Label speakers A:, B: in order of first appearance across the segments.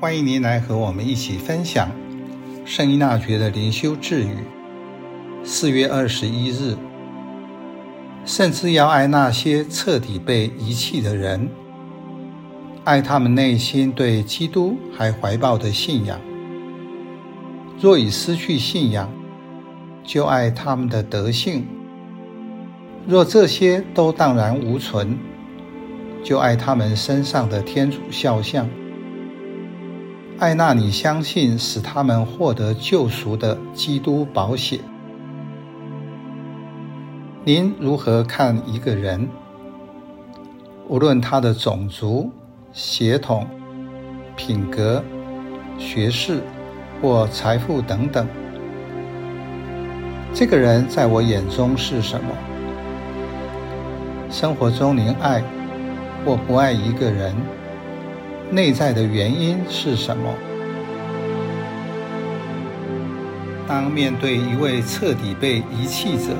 A: 欢迎您来和我们一起分享圣依纳爵的灵修智语。四月二十一日，甚至要爱那些彻底被遗弃的人，爱他们内心对基督还怀抱的信仰。若已失去信仰，就爱他们的德性；若这些都荡然无存，就爱他们身上的天主肖像。爱那你相信使他们获得救赎的基督宝血。您如何看一个人？无论他的种族、血统、品格、学识或财富等等，这个人在我眼中是什么？生活中您爱或不爱一个人？内在的原因是什么？当面对一位彻底被遗弃者，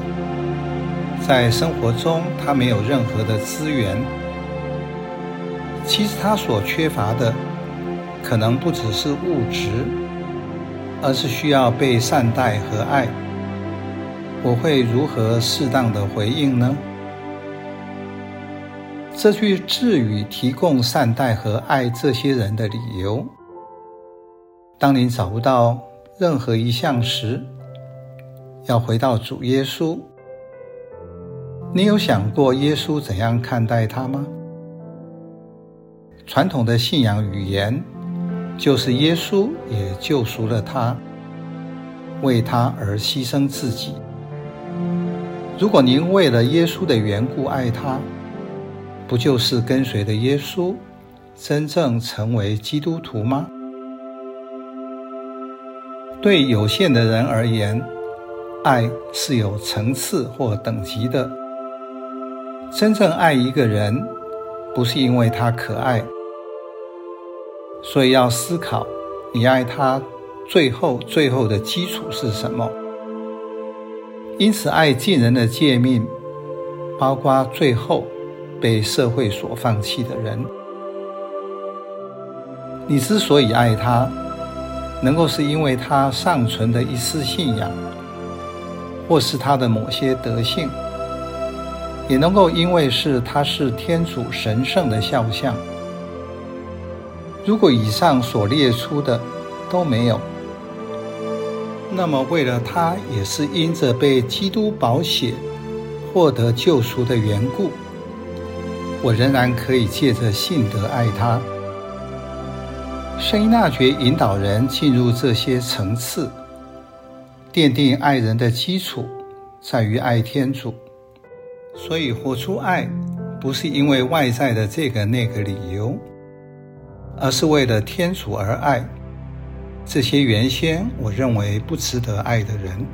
A: 在生活中他没有任何的资源，其实他所缺乏的可能不只是物质，而是需要被善待和爱。我会如何适当的回应呢？这句智语提供善待和爱这些人的理由。当你找不到任何一项时，要回到主耶稣。你有想过耶稣怎样看待他吗？传统的信仰语言就是耶稣也救赎了他，为他而牺牲自己。如果您为了耶稣的缘故爱他，不就是跟随的耶稣，真正成为基督徒吗？对有限的人而言，爱是有层次或等级的。真正爱一个人，不是因为他可爱，所以要思考你爱他最后最后的基础是什么。因此，爱近人的诫命，包括最后。被社会所放弃的人，你之所以爱他，能够是因为他尚存的一丝信仰，或是他的某些德性，也能够因为是他是天主神圣的肖像。如果以上所列出的都没有，那么为了他也是因着被基督宝血获得救赎的缘故。我仍然可以借着信德爱他。圣依纳爵引导人进入这些层次，奠定爱人的基础在于爱天主。所以活出爱，不是因为外在的这个那个理由，而是为了天主而爱这些原先我认为不值得爱的人。